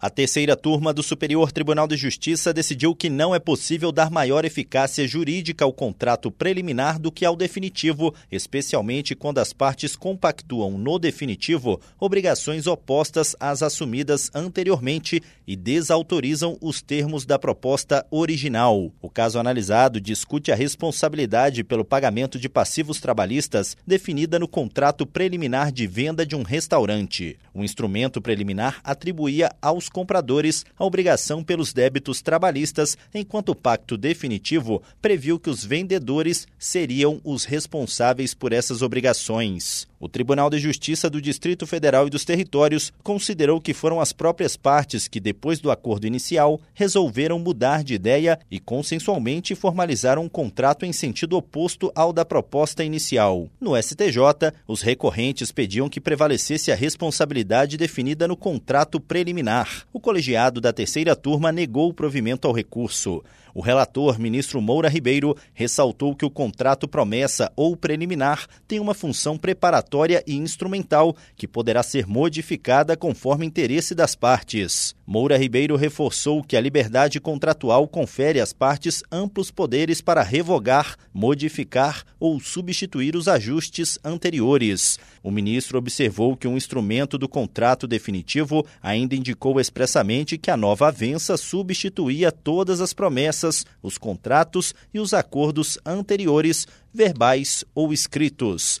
A terceira turma do Superior Tribunal de Justiça decidiu que não é possível dar maior eficácia jurídica ao contrato preliminar do que ao definitivo, especialmente quando as partes compactuam no definitivo obrigações opostas às assumidas anteriormente e desautorizam os termos da proposta original. O caso analisado discute a responsabilidade pelo pagamento de passivos trabalhistas definida no contrato preliminar de venda de um restaurante. O instrumento preliminar atribuía aos compradores a obrigação pelos débitos trabalhistas, enquanto o pacto definitivo previu que os vendedores seriam os responsáveis por essas obrigações. O Tribunal de Justiça do Distrito Federal e dos Territórios considerou que foram as próprias partes que, depois do acordo inicial, resolveram mudar de ideia e consensualmente formalizaram um contrato em sentido oposto ao da proposta inicial. No STJ, os recorrentes pediam que prevalecesse a responsabilidade definida no contrato preliminar. O colegiado da terceira turma negou o provimento ao recurso. O relator, ministro Moura Ribeiro, ressaltou que o contrato promessa ou preliminar tem uma função preparatória e instrumental que poderá ser modificada conforme interesse das partes. Moura Ribeiro reforçou que a liberdade contratual confere às partes amplos poderes para revogar, modificar ou substituir os ajustes anteriores. O ministro observou que um instrumento do contrato definitivo ainda indicou expressamente que a nova avença substituía todas as promessas os contratos e os acordos anteriores, verbais ou escritos.